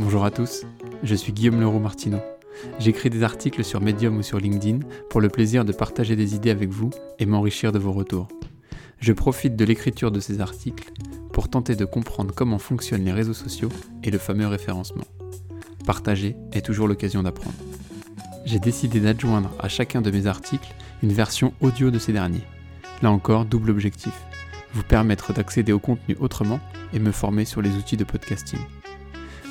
Bonjour à tous, je suis Guillaume Leroux Martineau. J'écris des articles sur Medium ou sur LinkedIn pour le plaisir de partager des idées avec vous et m'enrichir de vos retours. Je profite de l'écriture de ces articles pour tenter de comprendre comment fonctionnent les réseaux sociaux et le fameux référencement. Partager est toujours l'occasion d'apprendre. J'ai décidé d'adjoindre à chacun de mes articles une version audio de ces derniers. Là encore, double objectif vous permettre d'accéder au contenu autrement et me former sur les outils de podcasting.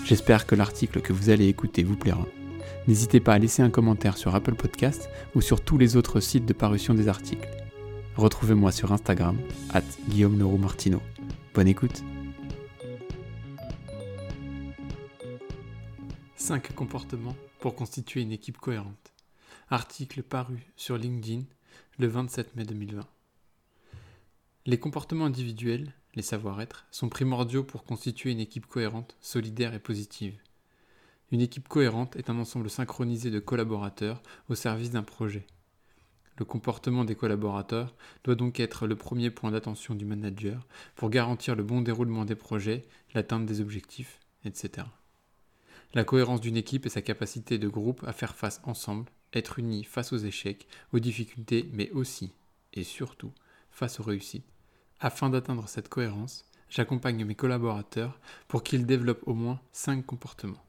J'espère que l'article que vous allez écouter vous plaira. N'hésitez pas à laisser un commentaire sur Apple Podcast ou sur tous les autres sites de parution des articles. Retrouvez-moi sur Instagram, at Guillaume Leroux Martino. Bonne écoute 5 comportements pour constituer une équipe cohérente. Article paru sur LinkedIn le 27 mai 2020. Les comportements individuels, les savoir-être, sont primordiaux pour constituer une équipe cohérente, solidaire et positive. Une équipe cohérente est un ensemble synchronisé de collaborateurs au service d'un projet. Le comportement des collaborateurs doit donc être le premier point d'attention du manager pour garantir le bon déroulement des projets, l'atteinte des objectifs, etc. La cohérence d'une équipe est sa capacité de groupe à faire face ensemble, être unis face aux échecs, aux difficultés, mais aussi, et surtout, face aux réussites. Afin d'atteindre cette cohérence, j'accompagne mes collaborateurs pour qu'ils développent au moins 5 comportements.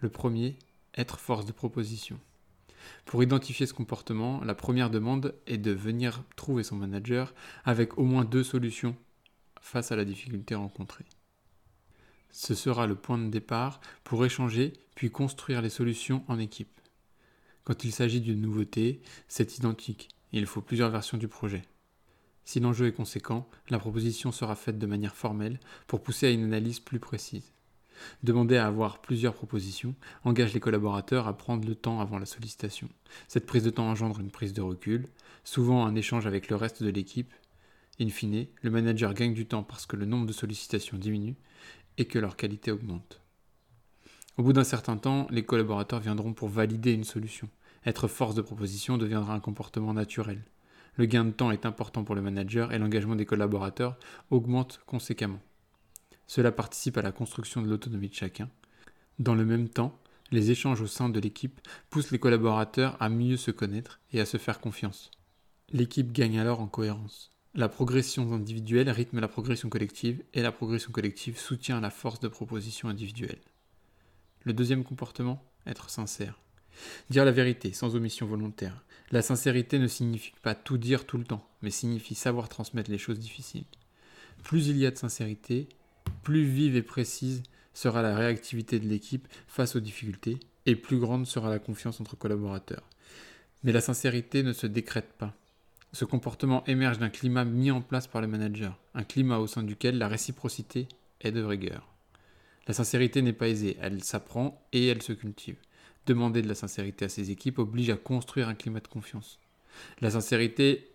Le premier, être force de proposition. Pour identifier ce comportement, la première demande est de venir trouver son manager avec au moins deux solutions face à la difficulté rencontrée. Ce sera le point de départ pour échanger puis construire les solutions en équipe. Quand il s'agit d'une nouveauté, c'est identique. Il faut plusieurs versions du projet. Si l'enjeu est conséquent, la proposition sera faite de manière formelle pour pousser à une analyse plus précise. Demander à avoir plusieurs propositions engage les collaborateurs à prendre le temps avant la sollicitation. Cette prise de temps engendre une prise de recul, souvent un échange avec le reste de l'équipe. In fine, le manager gagne du temps parce que le nombre de sollicitations diminue et que leur qualité augmente. Au bout d'un certain temps, les collaborateurs viendront pour valider une solution. Être force de proposition deviendra un comportement naturel le gain de temps est important pour le manager et l'engagement des collaborateurs augmente conséquemment. Cela participe à la construction de l'autonomie de chacun. Dans le même temps, les échanges au sein de l'équipe poussent les collaborateurs à mieux se connaître et à se faire confiance. L'équipe gagne alors en cohérence. La progression individuelle rythme la progression collective et la progression collective soutient la force de proposition individuelle. Le deuxième comportement, être sincère. Dire la vérité sans omission volontaire. La sincérité ne signifie pas tout dire tout le temps, mais signifie savoir transmettre les choses difficiles. Plus il y a de sincérité, plus vive et précise sera la réactivité de l'équipe face aux difficultés, et plus grande sera la confiance entre collaborateurs. Mais la sincérité ne se décrète pas. Ce comportement émerge d'un climat mis en place par le manager, un climat au sein duquel la réciprocité est de rigueur. La sincérité n'est pas aisée, elle s'apprend et elle se cultive. Demander de la sincérité à ses équipes oblige à construire un climat de confiance. La sincérité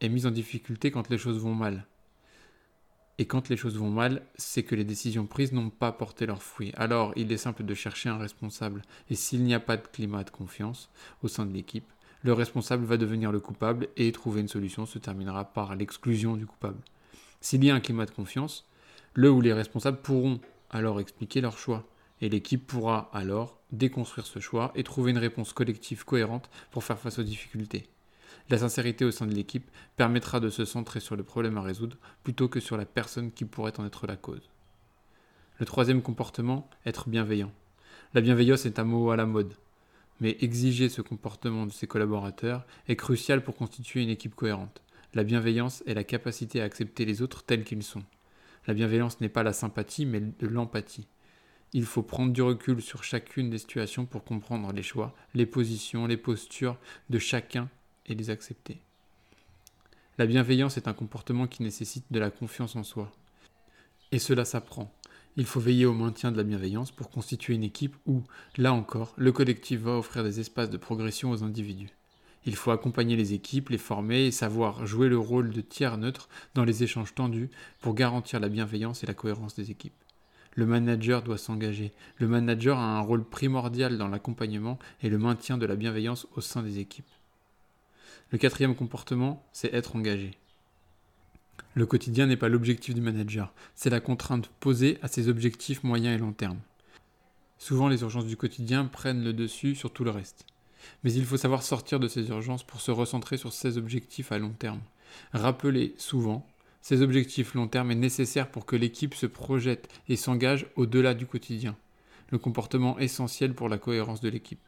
est mise en difficulté quand les choses vont mal. Et quand les choses vont mal, c'est que les décisions prises n'ont pas porté leurs fruits. Alors, il est simple de chercher un responsable. Et s'il n'y a pas de climat de confiance au sein de l'équipe, le responsable va devenir le coupable et trouver une solution se terminera par l'exclusion du coupable. S'il y a un climat de confiance, le ou les responsables pourront alors expliquer leur choix et l'équipe pourra alors déconstruire ce choix et trouver une réponse collective cohérente pour faire face aux difficultés. La sincérité au sein de l'équipe permettra de se centrer sur le problème à résoudre plutôt que sur la personne qui pourrait en être la cause. Le troisième comportement, être bienveillant. La bienveillance est un mot à la mode, mais exiger ce comportement de ses collaborateurs est crucial pour constituer une équipe cohérente. La bienveillance est la capacité à accepter les autres tels qu'ils sont. La bienveillance n'est pas la sympathie, mais de l'empathie. Il faut prendre du recul sur chacune des situations pour comprendre les choix, les positions, les postures de chacun et les accepter. La bienveillance est un comportement qui nécessite de la confiance en soi. Et cela s'apprend. Il faut veiller au maintien de la bienveillance pour constituer une équipe où, là encore, le collectif va offrir des espaces de progression aux individus. Il faut accompagner les équipes, les former et savoir jouer le rôle de tiers neutre dans les échanges tendus pour garantir la bienveillance et la cohérence des équipes. Le manager doit s'engager. Le manager a un rôle primordial dans l'accompagnement et le maintien de la bienveillance au sein des équipes. Le quatrième comportement, c'est être engagé. Le quotidien n'est pas l'objectif du manager, c'est la contrainte posée à ses objectifs moyens et long terme. Souvent les urgences du quotidien prennent le dessus sur tout le reste. Mais il faut savoir sortir de ces urgences pour se recentrer sur ses objectifs à long terme. Rappelez souvent, ces objectifs long terme est nécessaire pour que l'équipe se projette et s'engage au-delà du quotidien, le comportement essentiel pour la cohérence de l'équipe.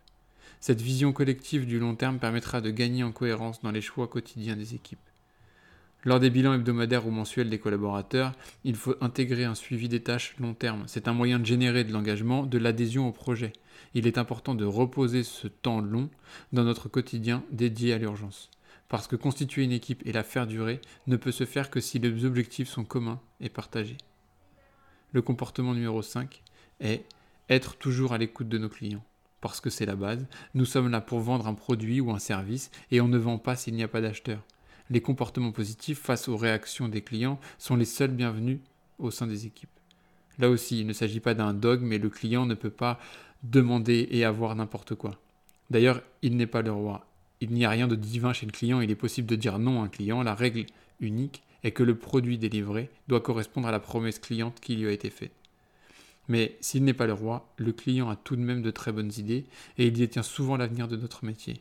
Cette vision collective du long terme permettra de gagner en cohérence dans les choix quotidiens des équipes. Lors des bilans hebdomadaires ou mensuels des collaborateurs, il faut intégrer un suivi des tâches long terme. C'est un moyen de générer de l'engagement, de l'adhésion au projet. Il est important de reposer ce temps long dans notre quotidien dédié à l'urgence. Parce que constituer une équipe et la faire durer ne peut se faire que si les objectifs sont communs et partagés. Le comportement numéro 5 est être toujours à l'écoute de nos clients. Parce que c'est la base, nous sommes là pour vendre un produit ou un service et on ne vend pas s'il n'y a pas d'acheteur les comportements positifs face aux réactions des clients sont les seuls bienvenus au sein des équipes. Là aussi, il ne s'agit pas d'un dogme, mais le client ne peut pas demander et avoir n'importe quoi. D'ailleurs, il n'est pas le roi. Il n'y a rien de divin chez le client, il est possible de dire non à un client. La règle unique est que le produit délivré doit correspondre à la promesse cliente qui lui a été faite. Mais s'il n'est pas le roi, le client a tout de même de très bonnes idées et il détient souvent l'avenir de notre métier.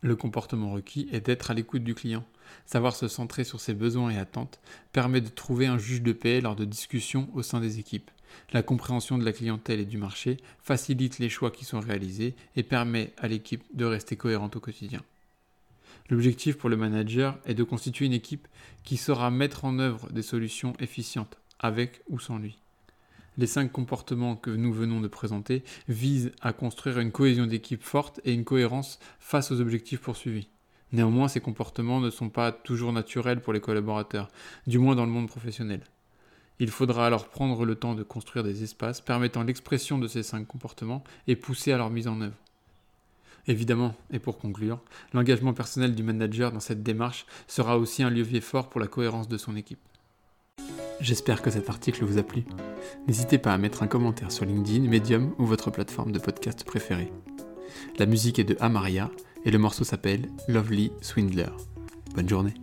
Le comportement requis est d'être à l'écoute du client. Savoir se centrer sur ses besoins et attentes permet de trouver un juge de paix lors de discussions au sein des équipes. La compréhension de la clientèle et du marché facilite les choix qui sont réalisés et permet à l'équipe de rester cohérente au quotidien. L'objectif pour le manager est de constituer une équipe qui saura mettre en œuvre des solutions efficientes, avec ou sans lui. Les cinq comportements que nous venons de présenter visent à construire une cohésion d'équipe forte et une cohérence face aux objectifs poursuivis. Néanmoins, ces comportements ne sont pas toujours naturels pour les collaborateurs, du moins dans le monde professionnel. Il faudra alors prendre le temps de construire des espaces permettant l'expression de ces cinq comportements et pousser à leur mise en œuvre. Évidemment, et pour conclure, l'engagement personnel du manager dans cette démarche sera aussi un levier fort pour la cohérence de son équipe. J'espère que cet article vous a plu. N'hésitez pas à mettre un commentaire sur LinkedIn, Medium ou votre plateforme de podcast préférée. La musique est de Amaria et le morceau s'appelle Lovely Swindler. Bonne journée.